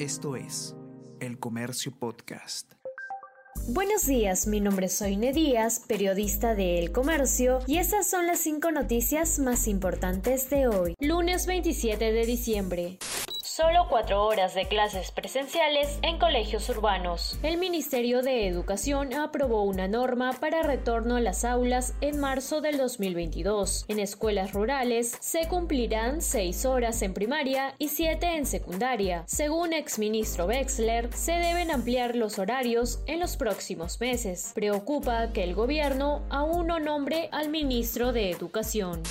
Esto es El Comercio Podcast. Buenos días, mi nombre es Soine Díaz, periodista de El Comercio, y estas son las cinco noticias más importantes de hoy, lunes 27 de diciembre. Solo cuatro horas de clases presenciales en colegios urbanos. El Ministerio de Educación aprobó una norma para retorno a las aulas en marzo del 2022. En escuelas rurales se cumplirán seis horas en primaria y siete en secundaria. Según exministro Wexler, se deben ampliar los horarios en los próximos meses. Preocupa que el gobierno aún no nombre al ministro de Educación.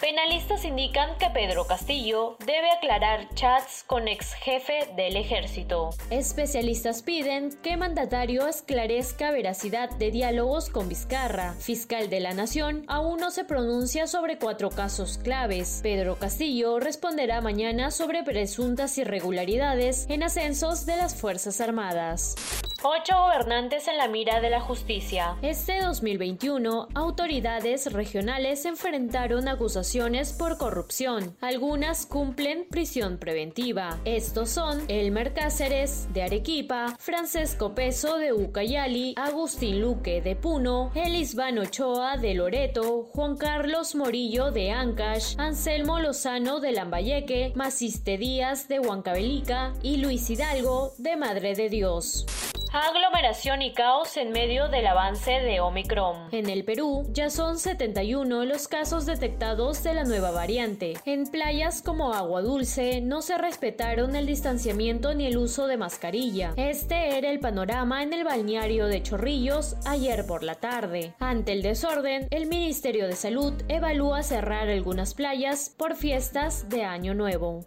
Penalistas indican que Pedro Castillo debe aclarar chats con ex jefe del ejército. Especialistas piden que mandatario esclarezca veracidad de diálogos con Vizcarra. Fiscal de la Nación aún no se pronuncia sobre cuatro casos claves. Pedro Castillo responderá mañana sobre presuntas irregularidades en ascensos de las Fuerzas Armadas. Ocho gobernantes en la mira de la justicia. Este 2021, autoridades regionales enfrentaron acusaciones por corrupción. Algunas cumplen prisión preventiva. Estos son Elmer Cáceres, de Arequipa, Francesco Peso, de Ucayali, Agustín Luque, de Puno, Elisbano Ochoa, de Loreto, Juan Carlos Morillo, de Ancash, Anselmo Lozano, de Lambayeque, Maciste Díaz, de Huancavelica y Luis Hidalgo, de Madre de Dios. Aglomeración y caos en medio del avance de Omicron. En el Perú ya son 71 los casos detectados de la nueva variante. En playas como Agua Dulce no se respetaron el distanciamiento ni el uso de mascarilla. Este era el panorama en el balneario de Chorrillos ayer por la tarde. Ante el desorden, el Ministerio de Salud evalúa cerrar algunas playas por fiestas de Año Nuevo.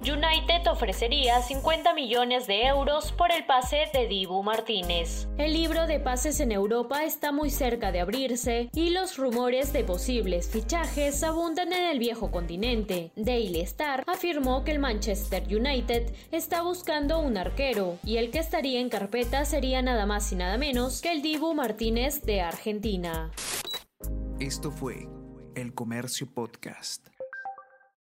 United ofrecería 50 millones de euros por el pase de Dibu Martínez. El libro de pases en Europa está muy cerca de abrirse y los rumores de posibles fichajes abundan en el viejo continente. Daily Star afirmó que el Manchester United está buscando un arquero y el que estaría en carpeta sería nada más y nada menos que el Dibu Martínez de Argentina. Esto fue El Comercio Podcast.